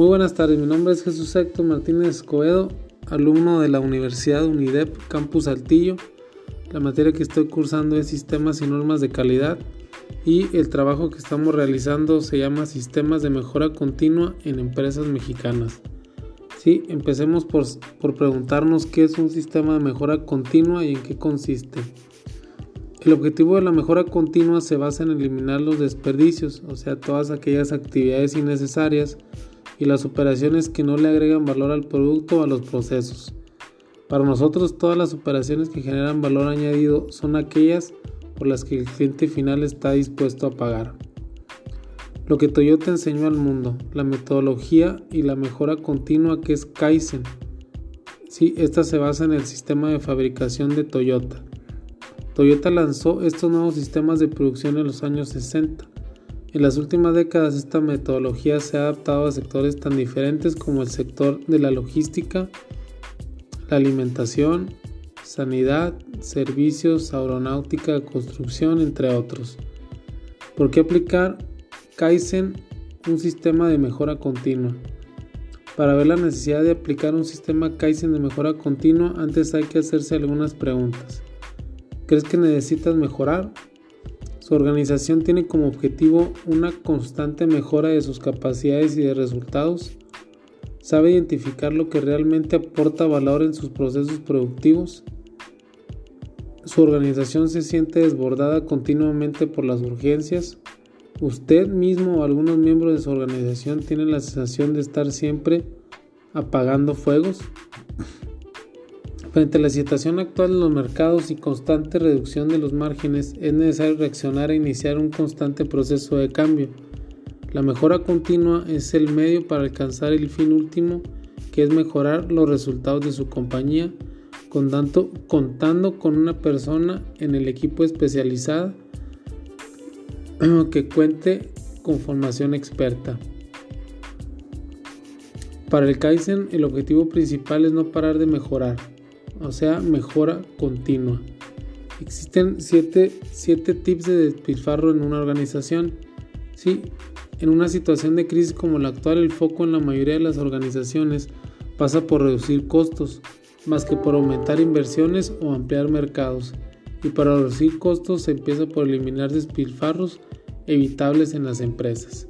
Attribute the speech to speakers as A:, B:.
A: Muy buenas tardes, mi nombre es Jesús Héctor Martínez Escobedo, alumno de la Universidad UNIDEP Campus Saltillo. La materia que estoy cursando es Sistemas y Normas de Calidad y el trabajo que estamos realizando se llama Sistemas de Mejora Continua en Empresas Mexicanas. Sí, empecemos por, por preguntarnos qué es un sistema de mejora continua y en qué consiste. El objetivo de la mejora continua se basa en eliminar los desperdicios, o sea, todas aquellas actividades innecesarias y las operaciones que no le agregan valor al producto o a los procesos. Para nosotros todas las operaciones que generan valor añadido son aquellas por las que el cliente final está dispuesto a pagar. Lo que Toyota enseñó al mundo, la metodología y la mejora continua que es Kaizen. Sí, esta se basa en el sistema de fabricación de Toyota. Toyota lanzó estos nuevos sistemas de producción en los años 60 en las últimas décadas esta metodología se ha adaptado a sectores tan diferentes como el sector de la logística, la alimentación, sanidad, servicios, aeronáutica, construcción, entre otros. ¿Por qué aplicar Kaizen, un sistema de mejora continua? Para ver la necesidad de aplicar un sistema Kaizen de mejora continua, antes hay que hacerse algunas preguntas. ¿Crees que necesitas mejorar? Su organización tiene como objetivo una constante mejora de sus capacidades y de resultados. Sabe identificar lo que realmente aporta valor en sus procesos productivos. Su organización se siente desbordada continuamente por las urgencias. Usted mismo o algunos miembros de su organización tienen la sensación de estar siempre apagando fuegos. Frente a la situación actual de los mercados y constante reducción de los márgenes, es necesario reaccionar e iniciar un constante proceso de cambio. La mejora continua es el medio para alcanzar el fin último, que es mejorar los resultados de su compañía, contando con una persona en el equipo especializada que cuente con formación experta. Para el Kaizen, el objetivo principal es no parar de mejorar, o sea, mejora continua. Existen 7 tips de despilfarro en una organización. Sí, en una situación de crisis como la actual, el foco en la mayoría de las organizaciones pasa por reducir costos, más que por aumentar inversiones o ampliar mercados. Y para reducir costos se empieza por eliminar despilfarros evitables en las empresas.